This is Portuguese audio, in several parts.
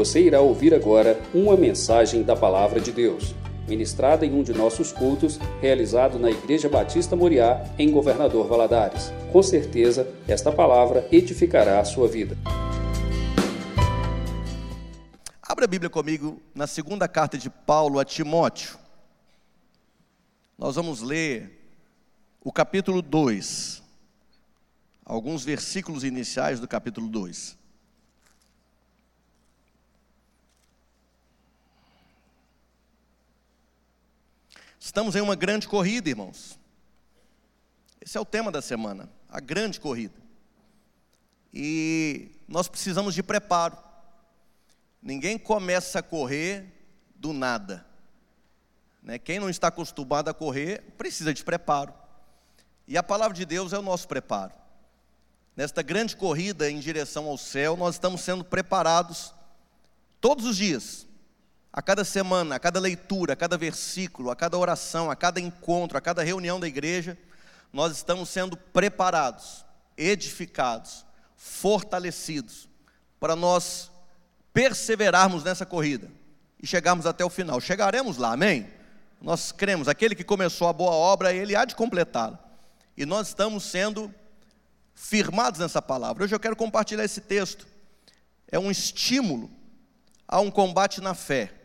Você irá ouvir agora uma mensagem da Palavra de Deus, ministrada em um de nossos cultos, realizado na Igreja Batista Moriá, em Governador Valadares. Com certeza, esta palavra edificará a sua vida. Abra a Bíblia comigo na segunda carta de Paulo a Timóteo. Nós vamos ler o capítulo 2, alguns versículos iniciais do capítulo 2. Estamos em uma grande corrida, irmãos. Esse é o tema da semana, a grande corrida. E nós precisamos de preparo. Ninguém começa a correr do nada. Né? Quem não está acostumado a correr precisa de preparo. E a palavra de Deus é o nosso preparo. Nesta grande corrida em direção ao céu, nós estamos sendo preparados todos os dias a cada semana, a cada leitura, a cada versículo, a cada oração, a cada encontro, a cada reunião da igreja, nós estamos sendo preparados, edificados, fortalecidos, para nós perseverarmos nessa corrida e chegarmos até o final. Chegaremos lá, amém? Nós cremos, aquele que começou a boa obra, ele há de completá-la. E nós estamos sendo firmados nessa palavra. Hoje eu quero compartilhar esse texto. É um estímulo a um combate na fé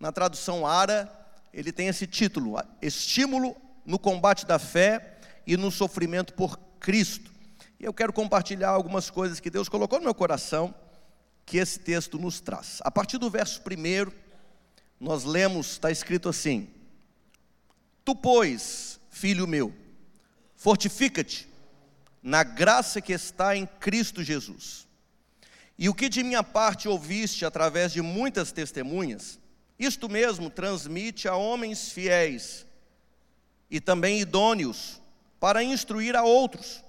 na tradução Ara, ele tem esse título: Estímulo no combate da fé e no sofrimento por Cristo. E eu quero compartilhar algumas coisas que Deus colocou no meu coração, que esse texto nos traz. A partir do verso primeiro, nós lemos, está escrito assim: Tu, pois, filho meu, fortifica-te na graça que está em Cristo Jesus. E o que de minha parte ouviste através de muitas testemunhas, isto mesmo transmite a homens fiéis e também idôneos para instruir a outros.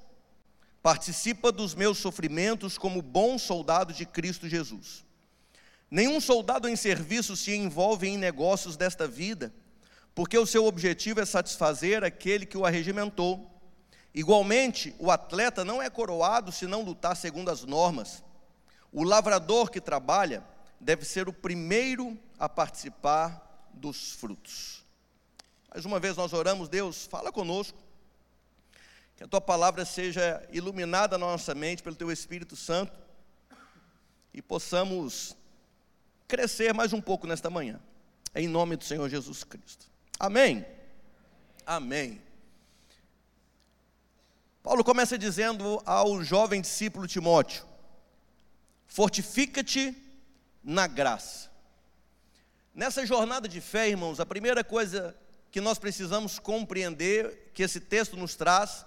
Participa dos meus sofrimentos como bom soldado de Cristo Jesus. Nenhum soldado em serviço se envolve em negócios desta vida, porque o seu objetivo é satisfazer aquele que o arregimentou. Igualmente, o atleta não é coroado se não lutar segundo as normas. O lavrador que trabalha deve ser o primeiro a participar dos frutos. Mais uma vez nós oramos, Deus, fala conosco, que a tua palavra seja iluminada na nossa mente pelo teu Espírito Santo e possamos crescer mais um pouco nesta manhã, em nome do Senhor Jesus Cristo. Amém? Amém. Paulo começa dizendo ao jovem discípulo Timóteo: Fortifica-te na graça. Nessa jornada de fé, irmãos, a primeira coisa que nós precisamos compreender, que esse texto nos traz,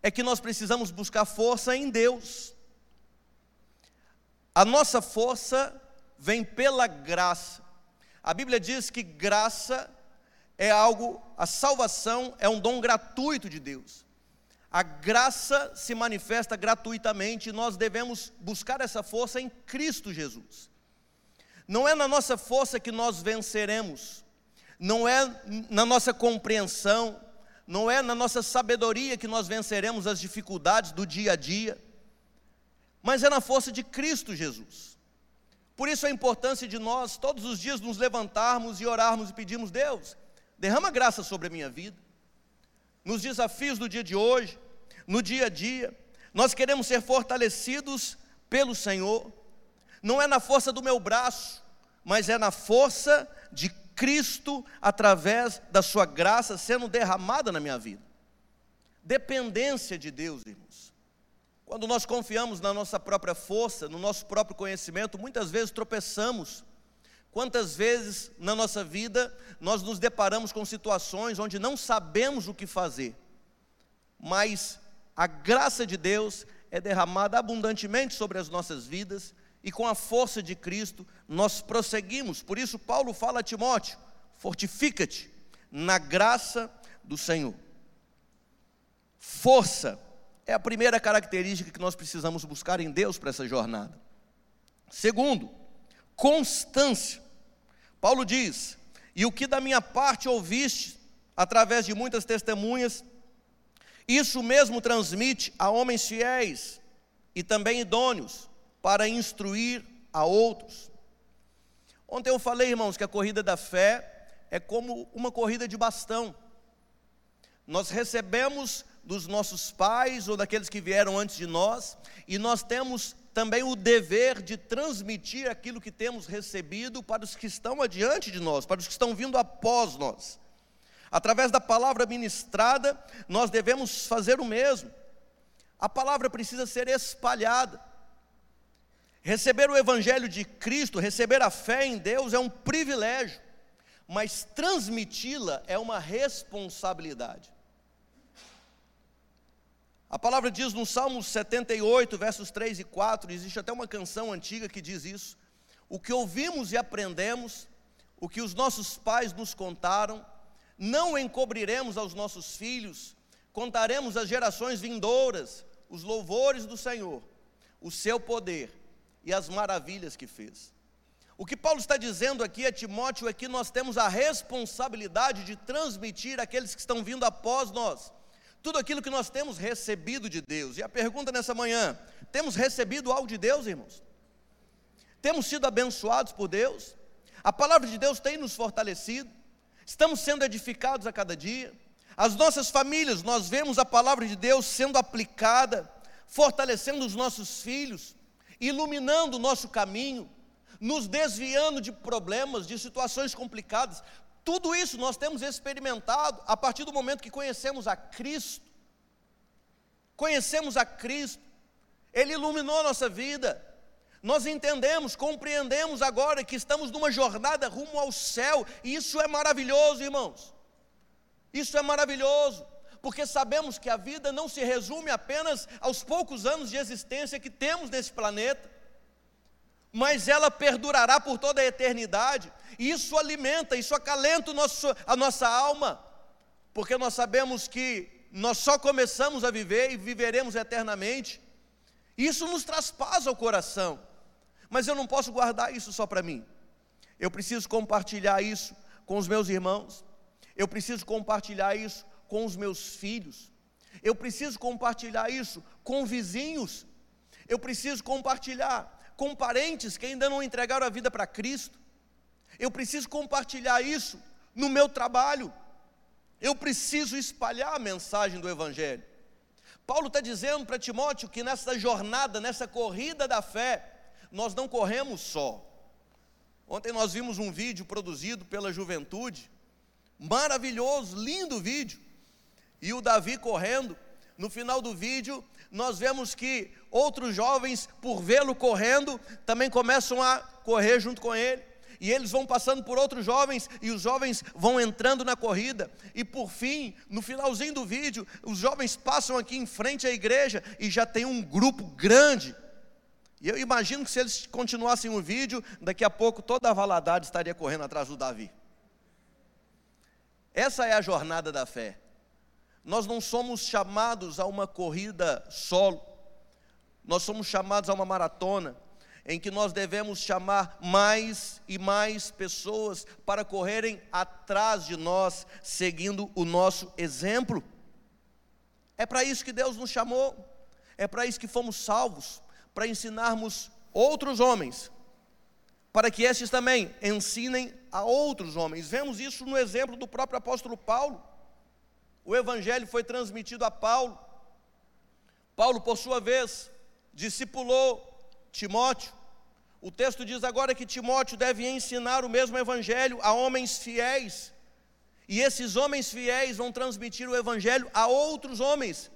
é que nós precisamos buscar força em Deus. A nossa força vem pela graça. A Bíblia diz que graça é algo, a salvação é um dom gratuito de Deus. A graça se manifesta gratuitamente e nós devemos buscar essa força em Cristo Jesus. Não é na nossa força que nós venceremos, não é na nossa compreensão, não é na nossa sabedoria que nós venceremos as dificuldades do dia a dia, mas é na força de Cristo Jesus. Por isso a importância de nós todos os dias nos levantarmos e orarmos e pedirmos: Deus, derrama graça sobre a minha vida, nos desafios do dia de hoje, no dia a dia, nós queremos ser fortalecidos pelo Senhor não é na força do meu braço, mas é na força de Cristo através da Sua graça sendo derramada na minha vida. Dependência de Deus, irmãos. Quando nós confiamos na nossa própria força, no nosso próprio conhecimento, muitas vezes tropeçamos. Quantas vezes na nossa vida nós nos deparamos com situações onde não sabemos o que fazer, mas a graça de Deus é derramada abundantemente sobre as nossas vidas e com a força de Cristo nós prosseguimos. Por isso, Paulo fala a Timóteo: fortifica-te na graça do Senhor. Força é a primeira característica que nós precisamos buscar em Deus para essa jornada. Segundo, constância. Paulo diz: E o que da minha parte ouviste, através de muitas testemunhas, isso mesmo transmite a homens fiéis e também idôneos para instruir a outros. Ontem eu falei, irmãos, que a corrida da fé é como uma corrida de bastão. Nós recebemos dos nossos pais ou daqueles que vieram antes de nós, e nós temos também o dever de transmitir aquilo que temos recebido para os que estão adiante de nós, para os que estão vindo após nós. Através da palavra ministrada, nós devemos fazer o mesmo. A palavra precisa ser espalhada. Receber o Evangelho de Cristo, receber a fé em Deus é um privilégio, mas transmiti-la é uma responsabilidade. A palavra diz no Salmo 78, versos 3 e 4, existe até uma canção antiga que diz isso: O que ouvimos e aprendemos, o que os nossos pais nos contaram, não encobriremos aos nossos filhos, contaremos às gerações vindouras os louvores do Senhor, o seu poder e as maravilhas que fez. O que Paulo está dizendo aqui a Timóteo é que nós temos a responsabilidade de transmitir àqueles que estão vindo após nós tudo aquilo que nós temos recebido de Deus. E a pergunta nessa manhã: temos recebido algo de Deus, irmãos? Temos sido abençoados por Deus? A palavra de Deus tem nos fortalecido? Estamos sendo edificados a cada dia? As nossas famílias, nós vemos a palavra de Deus sendo aplicada, fortalecendo os nossos filhos, iluminando o nosso caminho, nos desviando de problemas, de situações complicadas. Tudo isso nós temos experimentado a partir do momento que conhecemos a Cristo. Conhecemos a Cristo, Ele iluminou a nossa vida. Nós entendemos, compreendemos agora que estamos numa jornada rumo ao céu, e isso é maravilhoso, irmãos. Isso é maravilhoso, porque sabemos que a vida não se resume apenas aos poucos anos de existência que temos nesse planeta, mas ela perdurará por toda a eternidade. Isso alimenta, isso acalenta nosso, a nossa alma, porque nós sabemos que nós só começamos a viver e viveremos eternamente. Isso nos traz paz ao coração, mas eu não posso guardar isso só para mim. Eu preciso compartilhar isso com os meus irmãos, eu preciso compartilhar isso com os meus filhos, eu preciso compartilhar isso com vizinhos, eu preciso compartilhar com parentes que ainda não entregaram a vida para Cristo. Eu preciso compartilhar isso no meu trabalho. Eu preciso espalhar a mensagem do Evangelho. Paulo está dizendo para Timóteo que nessa jornada, nessa corrida da fé, nós não corremos só. Ontem nós vimos um vídeo produzido pela juventude, maravilhoso, lindo vídeo, e o Davi correndo. No final do vídeo, nós vemos que outros jovens, por vê-lo correndo, também começam a correr junto com ele. E eles vão passando por outros jovens, e os jovens vão entrando na corrida. E por fim, no finalzinho do vídeo, os jovens passam aqui em frente à igreja e já tem um grupo grande. E eu imagino que se eles continuassem o vídeo, daqui a pouco toda a Valadares estaria correndo atrás do Davi. Essa é a jornada da fé. Nós não somos chamados a uma corrida solo, nós somos chamados a uma maratona, em que nós devemos chamar mais e mais pessoas para correrem atrás de nós, seguindo o nosso exemplo. É para isso que Deus nos chamou, é para isso que fomos salvos, para ensinarmos outros homens, para que estes também ensinem a outros homens. Vemos isso no exemplo do próprio apóstolo Paulo. O evangelho foi transmitido a Paulo. Paulo, por sua vez, discipulou Timóteo. O texto diz agora que Timóteo deve ensinar o mesmo evangelho a homens fiéis. E esses homens fiéis vão transmitir o evangelho a outros homens.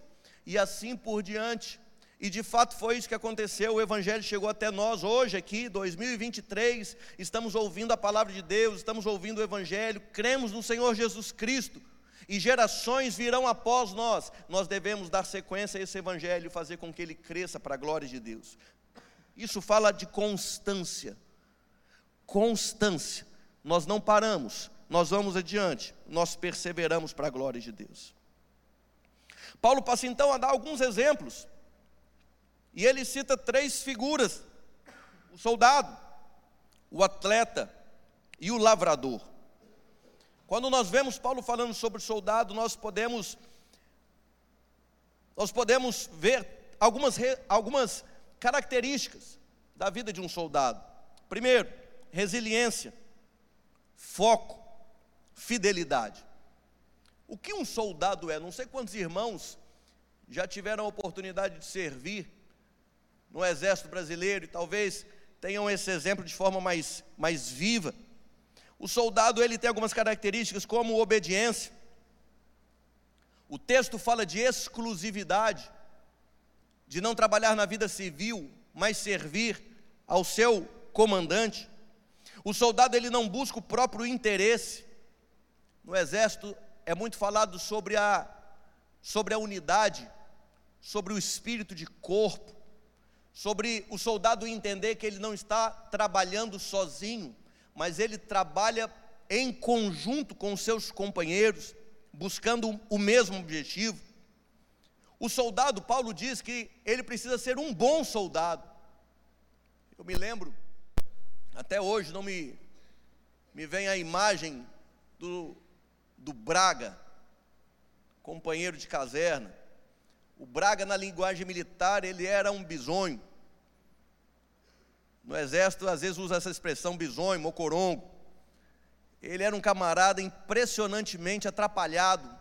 E assim por diante. E de fato foi isso que aconteceu. O evangelho chegou até nós hoje aqui, 2023. Estamos ouvindo a palavra de Deus, estamos ouvindo o evangelho, cremos no Senhor Jesus Cristo e gerações virão após nós, nós devemos dar sequência a esse evangelho e fazer com que ele cresça para a glória de Deus. Isso fala de constância. Constância. Nós não paramos, nós vamos adiante, nós perseveramos para a glória de Deus. Paulo passa então a dar alguns exemplos, e ele cita três figuras: o soldado, o atleta e o lavrador. Quando nós vemos Paulo falando sobre soldado, nós podemos nós podemos ver algumas, algumas características da vida de um soldado. Primeiro, resiliência, foco, fidelidade. O que um soldado é? Não sei quantos irmãos já tiveram a oportunidade de servir no Exército Brasileiro e talvez tenham esse exemplo de forma mais, mais viva. O soldado ele tem algumas características como obediência. O texto fala de exclusividade, de não trabalhar na vida civil, mas servir ao seu comandante. O soldado ele não busca o próprio interesse. No exército é muito falado sobre a sobre a unidade, sobre o espírito de corpo, sobre o soldado entender que ele não está trabalhando sozinho, mas ele trabalha em conjunto com seus companheiros, buscando o mesmo objetivo. O soldado, Paulo diz que ele precisa ser um bom soldado. Eu me lembro, até hoje não me, me vem a imagem do, do Braga, companheiro de caserna. O Braga, na linguagem militar, ele era um bisonho. No exército, às vezes usa essa expressão bisonho, mocorongo. Ele era um camarada impressionantemente atrapalhado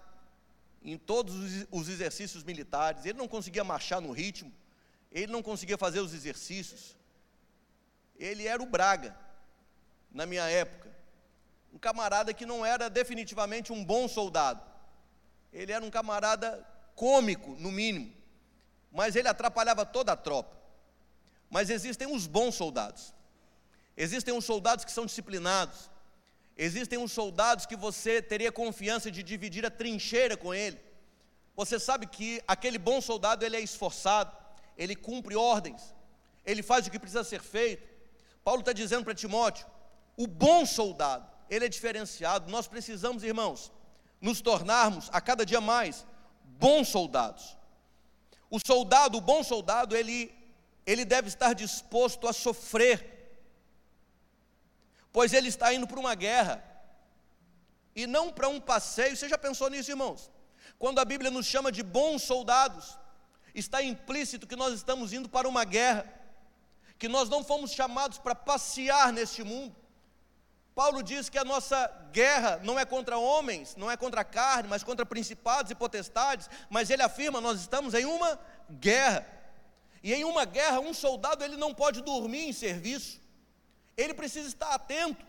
em todos os exercícios militares. Ele não conseguia marchar no ritmo, ele não conseguia fazer os exercícios ele era o Braga, na minha época. Um camarada que não era definitivamente um bom soldado. Ele era um camarada cômico, no mínimo. Mas ele atrapalhava toda a tropa. Mas existem os bons soldados. Existem os soldados que são disciplinados. Existem os soldados que você teria confiança de dividir a trincheira com ele. Você sabe que aquele bom soldado ele é esforçado, ele cumpre ordens, ele faz o que precisa ser feito, Paulo está dizendo para Timóteo: o bom soldado, ele é diferenciado. Nós precisamos, irmãos, nos tornarmos a cada dia mais bons soldados. O soldado, o bom soldado, ele, ele deve estar disposto a sofrer, pois ele está indo para uma guerra e não para um passeio. Você já pensou nisso, irmãos? Quando a Bíblia nos chama de bons soldados, está implícito que nós estamos indo para uma guerra que nós não fomos chamados para passear neste mundo. Paulo diz que a nossa guerra não é contra homens, não é contra a carne, mas contra principados e potestades, mas ele afirma, nós estamos em uma guerra. E em uma guerra, um soldado ele não pode dormir em serviço. Ele precisa estar atento.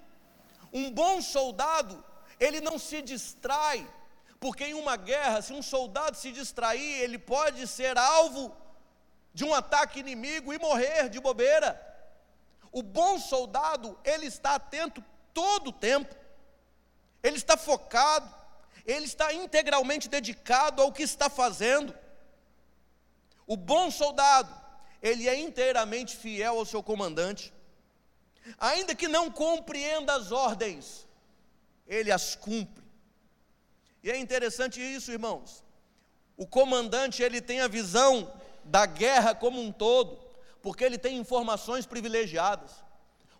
Um bom soldado, ele não se distrai, porque em uma guerra, se um soldado se distrair, ele pode ser alvo de um ataque inimigo e morrer de bobeira. O bom soldado, ele está atento todo o tempo, ele está focado, ele está integralmente dedicado ao que está fazendo. O bom soldado, ele é inteiramente fiel ao seu comandante, ainda que não compreenda as ordens, ele as cumpre. E é interessante isso, irmãos. O comandante, ele tem a visão da guerra como um todo, porque ele tem informações privilegiadas.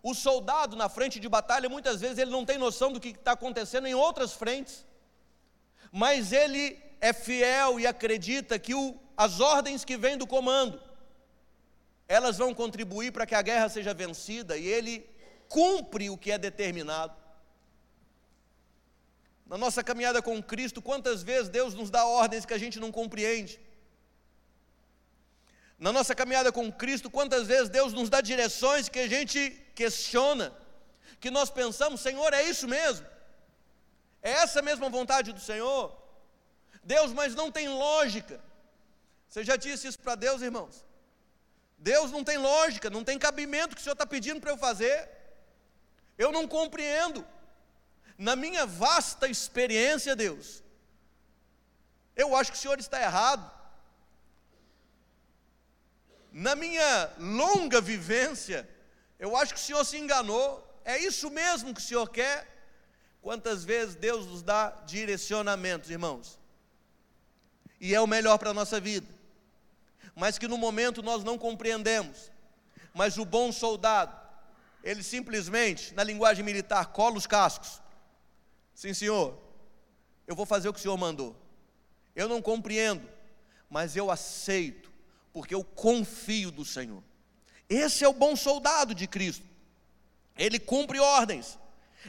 O soldado na frente de batalha, muitas vezes, ele não tem noção do que está acontecendo em outras frentes, mas ele é fiel e acredita que o, as ordens que vêm do comando, elas vão contribuir para que a guerra seja vencida e ele cumpre o que é determinado. Na nossa caminhada com Cristo, quantas vezes Deus nos dá ordens que a gente não compreende? Na nossa caminhada com Cristo, quantas vezes Deus nos dá direções que a gente questiona, que nós pensamos, Senhor, é isso mesmo? É essa mesma vontade do Senhor? Deus, mas não tem lógica. Você já disse isso para Deus, irmãos? Deus não tem lógica, não tem cabimento que o Senhor está pedindo para eu fazer. Eu não compreendo. Na minha vasta experiência, Deus, eu acho que o Senhor está errado na minha longa vivência, eu acho que o Senhor se enganou. É isso mesmo que o Senhor quer? Quantas vezes Deus nos dá direcionamentos, irmãos? E é o melhor para a nossa vida. Mas que no momento nós não compreendemos. Mas o bom soldado, ele simplesmente, na linguagem militar, cola os cascos. Sim, senhor, eu vou fazer o que o senhor mandou. Eu não compreendo, mas eu aceito porque eu confio do Senhor. Esse é o bom soldado de Cristo. ele cumpre ordens,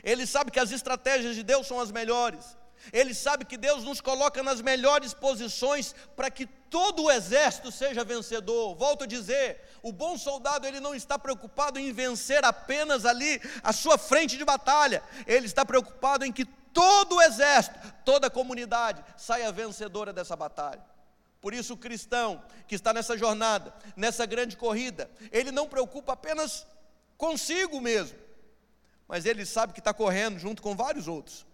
ele sabe que as estratégias de Deus são as melhores, ele sabe que Deus nos coloca nas melhores posições para que todo o exército seja vencedor. Volto a dizer, o bom soldado ele não está preocupado em vencer apenas ali a sua frente de batalha, ele está preocupado em que todo o exército, toda a comunidade saia vencedora dessa batalha. Por isso, o cristão que está nessa jornada, nessa grande corrida, ele não preocupa apenas consigo mesmo, mas ele sabe que está correndo junto com vários outros.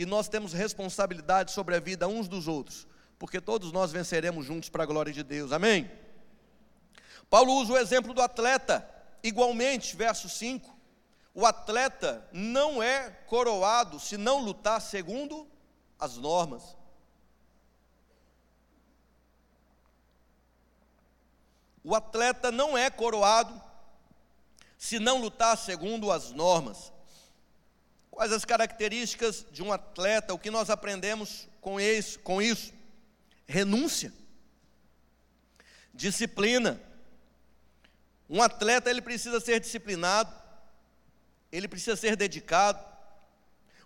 E nós temos responsabilidade sobre a vida uns dos outros, porque todos nós venceremos juntos para a glória de Deus. Amém? Paulo usa o exemplo do atleta, igualmente, verso 5. O atleta não é coroado se não lutar segundo as normas. O atleta não é coroado se não lutar segundo as normas. Quais as características de um atleta? O que nós aprendemos com isso? Com isso? Renúncia, disciplina. Um atleta ele precisa ser disciplinado, ele precisa ser dedicado.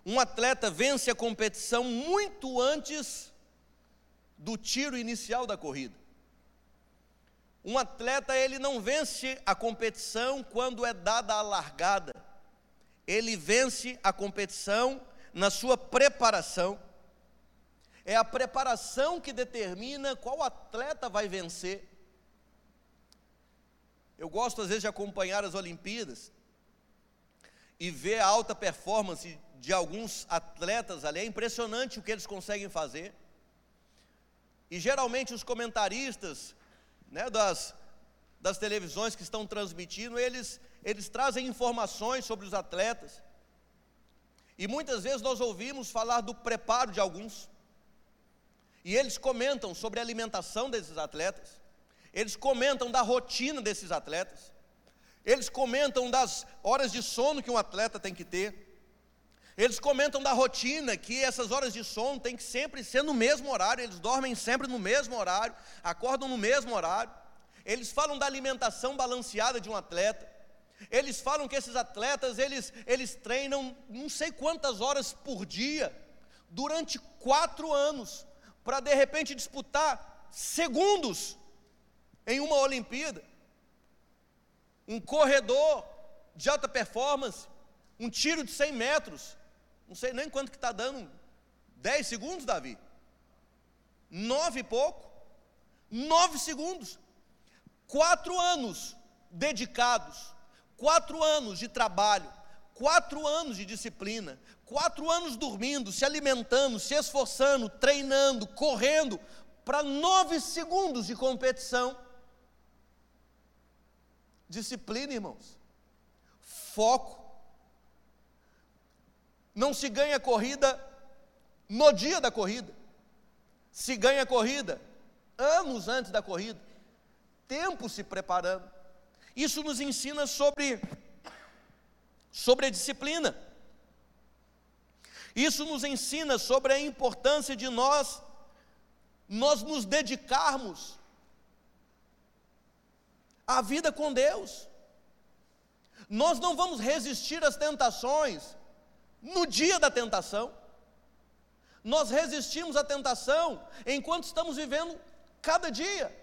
Um atleta vence a competição muito antes do tiro inicial da corrida. Um atleta ele não vence a competição quando é dada a largada. Ele vence a competição na sua preparação. É a preparação que determina qual atleta vai vencer. Eu gosto às vezes de acompanhar as Olimpíadas e ver a alta performance de alguns atletas ali. É impressionante o que eles conseguem fazer. E geralmente os comentaristas né, das, das televisões que estão transmitindo, eles, eles trazem informações sobre os atletas. E muitas vezes nós ouvimos falar do preparo de alguns. E eles comentam sobre a alimentação desses atletas. Eles comentam da rotina desses atletas. Eles comentam das horas de sono que um atleta tem que ter. Eles comentam da rotina, que essas horas de sono tem que sempre ser no mesmo horário, eles dormem sempre no mesmo horário, acordam no mesmo horário. Eles falam da alimentação balanceada de um atleta. Eles falam que esses atletas, eles, eles treinam não sei quantas horas por dia, durante quatro anos, para de repente disputar segundos em uma Olimpíada. Um corredor de alta performance, um tiro de 100 metros, não sei nem quanto que está dando. Dez segundos, Davi? Nove e pouco? Nove segundos. Quatro anos dedicados, quatro anos de trabalho, quatro anos de disciplina, quatro anos dormindo, se alimentando, se esforçando, treinando, correndo, para nove segundos de competição. Disciplina, irmãos. Foco. Não se ganha corrida no dia da corrida. Se ganha corrida anos antes da corrida. Tempo se preparando. Isso nos ensina sobre sobre a disciplina. Isso nos ensina sobre a importância de nós nós nos dedicarmos à vida com Deus. Nós não vamos resistir às tentações no dia da tentação. Nós resistimos à tentação enquanto estamos vivendo cada dia,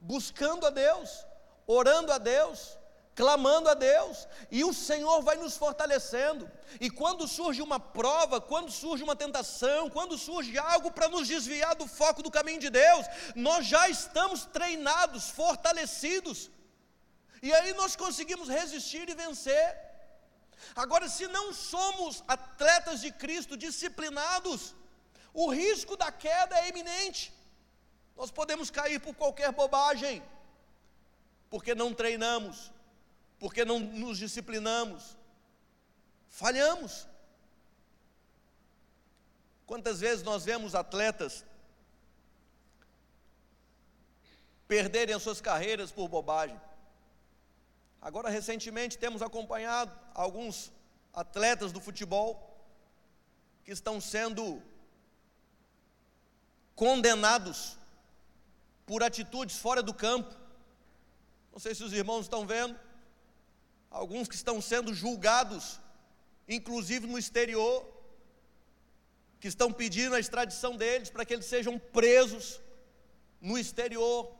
buscando a Deus, orando a Deus, clamando a Deus, e o Senhor vai nos fortalecendo. E quando surge uma prova, quando surge uma tentação, quando surge algo para nos desviar do foco do caminho de Deus, nós já estamos treinados, fortalecidos. E aí nós conseguimos resistir e vencer. Agora, se não somos atletas de Cristo disciplinados, o risco da queda é iminente. Nós podemos cair por qualquer bobagem, porque não treinamos, porque não nos disciplinamos, falhamos. Quantas vezes nós vemos atletas perderem as suas carreiras por bobagem? Agora, recentemente, temos acompanhado alguns atletas do futebol que estão sendo condenados por atitudes fora do campo. Não sei se os irmãos estão vendo. alguns que estão sendo julgados, inclusive no exterior, que estão pedindo a extradição deles para que eles sejam presos no exterior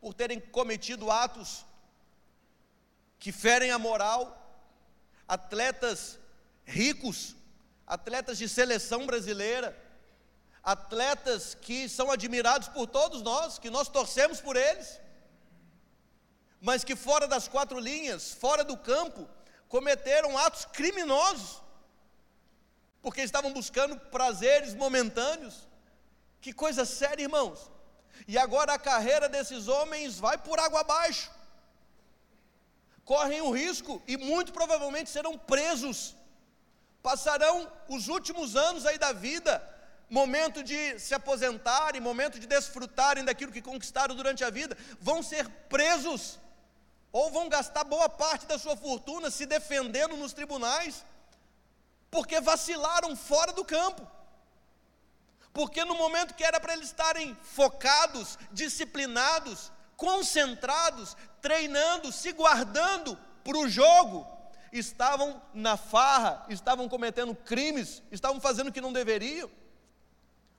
por terem cometido atos que ferem a moral, atletas ricos, atletas de seleção brasileira, atletas que são admirados por todos nós, que nós torcemos por eles, mas que fora das quatro linhas, fora do campo, cometeram atos criminosos, porque estavam buscando prazeres momentâneos. Que coisa séria, irmãos. E agora a carreira desses homens vai por água abaixo correm o risco e muito provavelmente serão presos. Passarão os últimos anos aí da vida, momento de se aposentarem, momento de desfrutarem daquilo que conquistaram durante a vida, vão ser presos ou vão gastar boa parte da sua fortuna se defendendo nos tribunais, porque vacilaram fora do campo. Porque no momento que era para eles estarem focados, disciplinados, concentrados, treinando, se guardando para o jogo, estavam na farra, estavam cometendo crimes, estavam fazendo o que não deveriam,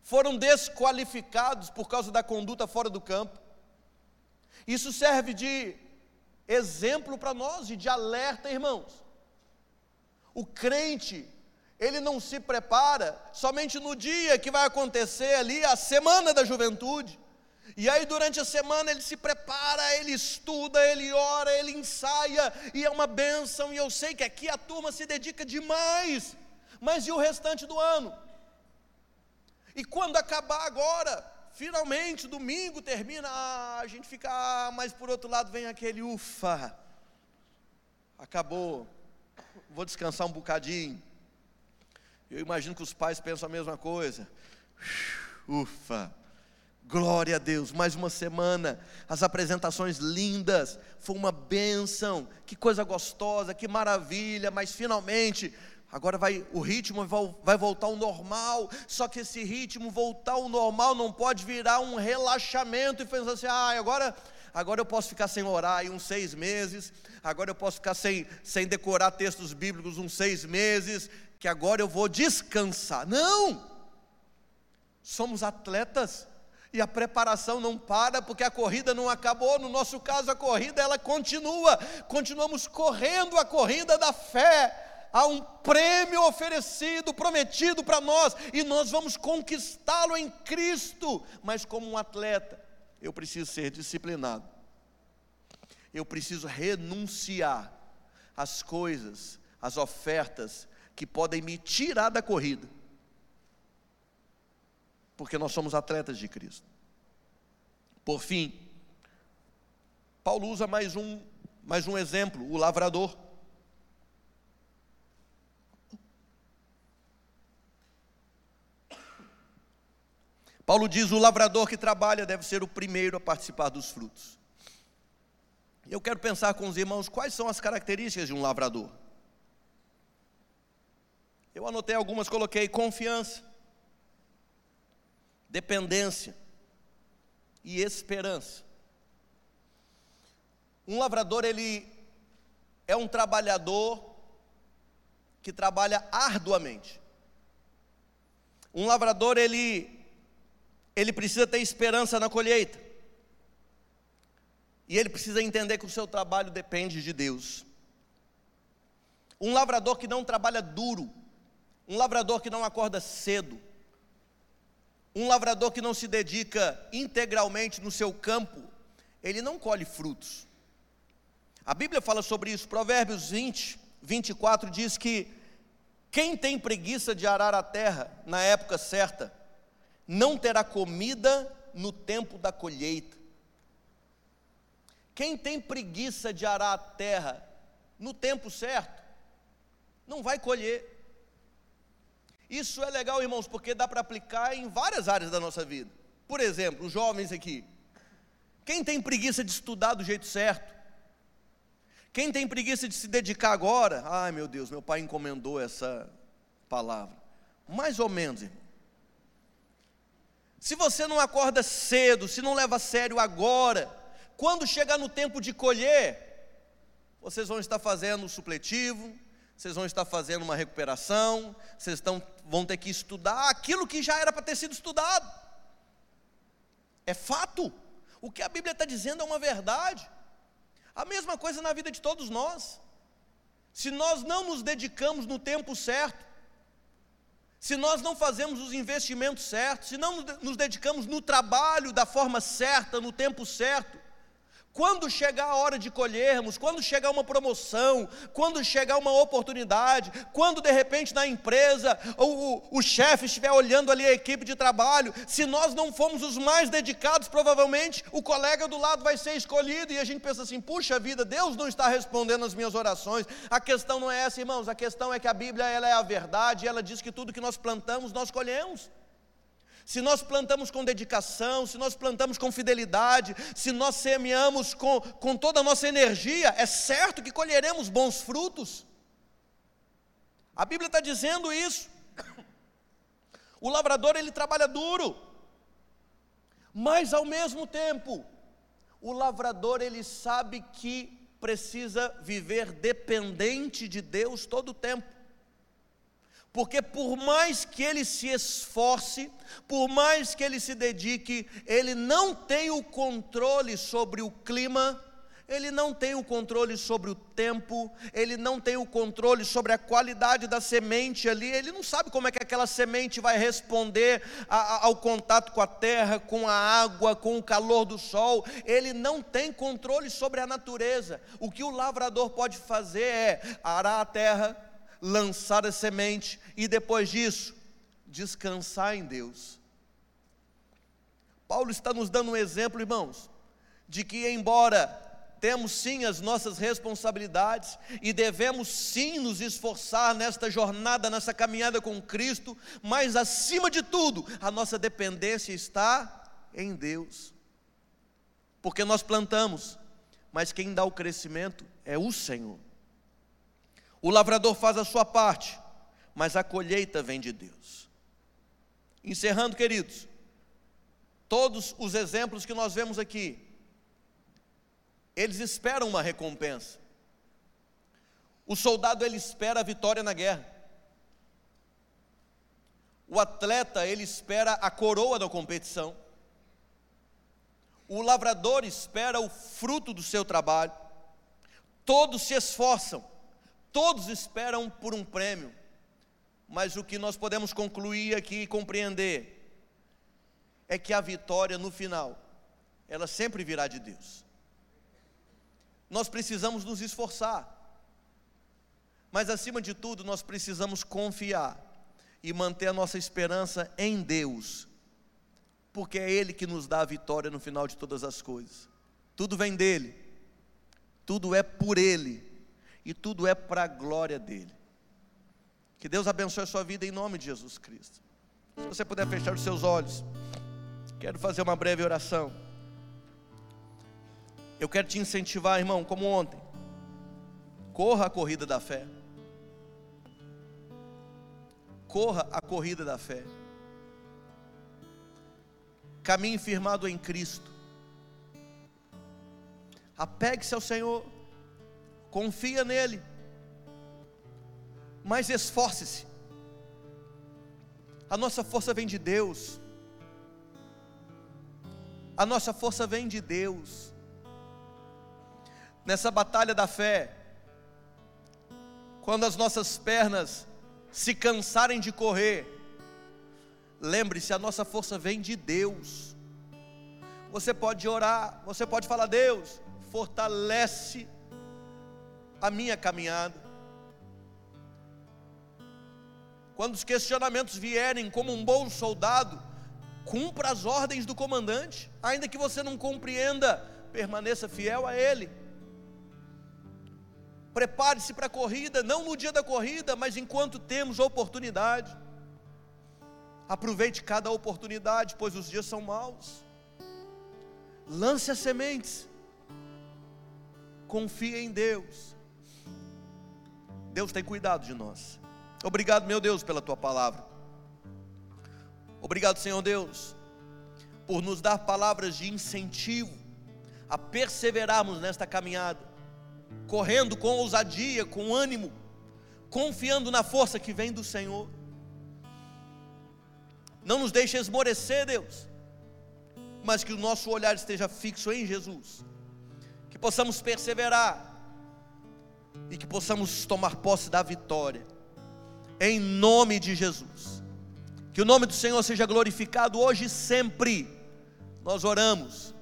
foram desqualificados por causa da conduta fora do campo. Isso serve de exemplo para nós e de alerta, irmãos. O crente, ele não se prepara somente no dia que vai acontecer ali a semana da juventude. E aí, durante a semana, ele se prepara, ele estuda, ele ora, ele ensaia, e é uma bênção. E eu sei que aqui a turma se dedica demais, mas e o restante do ano? E quando acabar agora, finalmente, domingo termina, ah, a gente fica, ah, mas por outro lado vem aquele ufa, acabou, vou descansar um bocadinho. Eu imagino que os pais pensam a mesma coisa, ufa Glória a Deus, mais uma semana, as apresentações lindas, foi uma bênção, que coisa gostosa, que maravilha, mas finalmente, agora vai, o ritmo vai voltar ao normal, só que esse ritmo voltar ao normal não pode virar um relaxamento e pensar assim, ah, agora, agora eu posso ficar sem orar aí uns seis meses, agora eu posso ficar sem, sem decorar textos bíblicos uns seis meses, que agora eu vou descansar. Não! Somos atletas e a preparação não para porque a corrida não acabou. No nosso caso, a corrida ela continua. Continuamos correndo a corrida da fé. Há um prêmio oferecido, prometido para nós, e nós vamos conquistá-lo em Cristo. Mas como um atleta, eu preciso ser disciplinado. Eu preciso renunciar às coisas, às ofertas que podem me tirar da corrida porque nós somos atletas de Cristo. Por fim, Paulo usa mais um, mais um exemplo, o lavrador. Paulo diz: o lavrador que trabalha deve ser o primeiro a participar dos frutos. Eu quero pensar com os irmãos quais são as características de um lavrador. Eu anotei algumas, coloquei confiança, dependência e esperança. Um lavrador, ele é um trabalhador que trabalha arduamente. Um lavrador, ele, ele precisa ter esperança na colheita. E ele precisa entender que o seu trabalho depende de Deus. Um lavrador que não trabalha duro, um lavrador que não acorda cedo, um lavrador que não se dedica integralmente no seu campo, ele não colhe frutos. A Bíblia fala sobre isso, Provérbios 20, 24 diz que quem tem preguiça de arar a terra na época certa, não terá comida no tempo da colheita. Quem tem preguiça de arar a terra no tempo certo, não vai colher. Isso é legal, irmãos, porque dá para aplicar em várias áreas da nossa vida. Por exemplo, os jovens aqui. Quem tem preguiça de estudar do jeito certo? Quem tem preguiça de se dedicar agora? Ai meu Deus, meu pai encomendou essa palavra. Mais ou menos, irmão. Se você não acorda cedo, se não leva a sério agora, quando chegar no tempo de colher, vocês vão estar fazendo o supletivo, vocês vão estar fazendo uma recuperação, vocês estão, vão ter que estudar aquilo que já era para ter sido estudado. É fato. O que a Bíblia está dizendo é uma verdade. A mesma coisa na vida de todos nós. Se nós não nos dedicamos no tempo certo, se nós não fazemos os investimentos certos, se não nos dedicamos no trabalho da forma certa, no tempo certo, quando chegar a hora de colhermos, quando chegar uma promoção, quando chegar uma oportunidade, quando de repente na empresa o, o, o chefe estiver olhando ali a equipe de trabalho, se nós não formos os mais dedicados, provavelmente o colega do lado vai ser escolhido e a gente pensa assim: puxa vida, Deus não está respondendo as minhas orações. A questão não é essa, irmãos, a questão é que a Bíblia ela é a verdade, ela diz que tudo que nós plantamos, nós colhemos se nós plantamos com dedicação, se nós plantamos com fidelidade, se nós semeamos com, com toda a nossa energia, é certo que colheremos bons frutos. A Bíblia está dizendo isso. O lavrador ele trabalha duro, mas ao mesmo tempo, o lavrador ele sabe que precisa viver dependente de Deus todo o tempo porque por mais que ele se esforce, por mais que ele se dedique, ele não tem o controle sobre o clima, ele não tem o controle sobre o tempo, ele não tem o controle sobre a qualidade da semente ali, ele não sabe como é que aquela semente vai responder a, a, ao contato com a terra, com a água, com o calor do sol, ele não tem controle sobre a natureza. O que o lavrador pode fazer é arar a terra, lançar a semente e depois disso, descansar em Deus. Paulo está nos dando um exemplo, irmãos, de que, embora temos sim as nossas responsabilidades e devemos sim nos esforçar nesta jornada, nessa caminhada com Cristo, mas acima de tudo, a nossa dependência está em Deus. Porque nós plantamos, mas quem dá o crescimento é o Senhor. O lavrador faz a sua parte, mas a colheita vem de Deus. Encerrando, queridos, todos os exemplos que nós vemos aqui, eles esperam uma recompensa. O soldado ele espera a vitória na guerra. O atleta ele espera a coroa da competição. O lavrador espera o fruto do seu trabalho. Todos se esforçam Todos esperam por um prêmio, mas o que nós podemos concluir aqui e compreender é que a vitória no final, ela sempre virá de Deus. Nós precisamos nos esforçar, mas acima de tudo, nós precisamos confiar e manter a nossa esperança em Deus, porque é Ele que nos dá a vitória no final de todas as coisas. Tudo vem dEle, tudo é por Ele e tudo é para a glória dele. Que Deus abençoe a sua vida em nome de Jesus Cristo. Se você puder fechar os seus olhos, quero fazer uma breve oração. Eu quero te incentivar, irmão, como ontem. Corra a corrida da fé. Corra a corrida da fé. Caminhe firmado em Cristo. Apegue-se ao Senhor confia nele, mas esforce-se. A nossa força vem de Deus. A nossa força vem de Deus. Nessa batalha da fé, quando as nossas pernas se cansarem de correr, lembre-se, a nossa força vem de Deus. Você pode orar, você pode falar, Deus, fortalece a minha caminhada. Quando os questionamentos vierem como um bom soldado, cumpra as ordens do comandante, ainda que você não compreenda, permaneça fiel a ele. Prepare-se para a corrida, não no dia da corrida, mas enquanto temos oportunidade. Aproveite cada oportunidade, pois os dias são maus. Lance as sementes. Confie em Deus. Deus tem cuidado de nós. Obrigado, meu Deus, pela tua palavra. Obrigado, Senhor Deus, por nos dar palavras de incentivo a perseverarmos nesta caminhada. correndo com ousadia, com ânimo, confiando na força que vem do Senhor. Não nos deixe esmorecer, Deus, mas que o nosso olhar esteja fixo em Jesus, que possamos perseverar e que possamos tomar posse da vitória, em nome de Jesus. Que o nome do Senhor seja glorificado hoje e sempre. Nós oramos,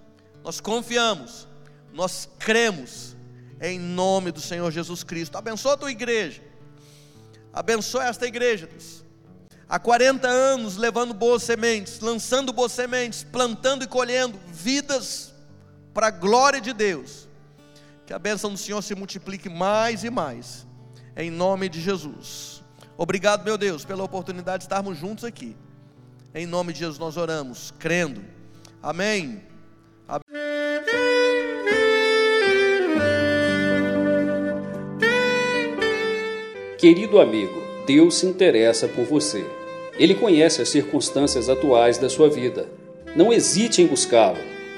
nós confiamos, nós cremos, em nome do Senhor Jesus Cristo. Abençoa a tua igreja, abençoa esta igreja, Deus há 40 anos levando boas sementes, lançando boas sementes, plantando e colhendo vidas para a glória de Deus. Que a bênção do Senhor se multiplique mais e mais, em nome de Jesus. Obrigado, meu Deus, pela oportunidade de estarmos juntos aqui. Em nome de Jesus nós oramos, crendo. Amém. Querido amigo, Deus se interessa por você. Ele conhece as circunstâncias atuais da sua vida. Não hesite em buscá-lo.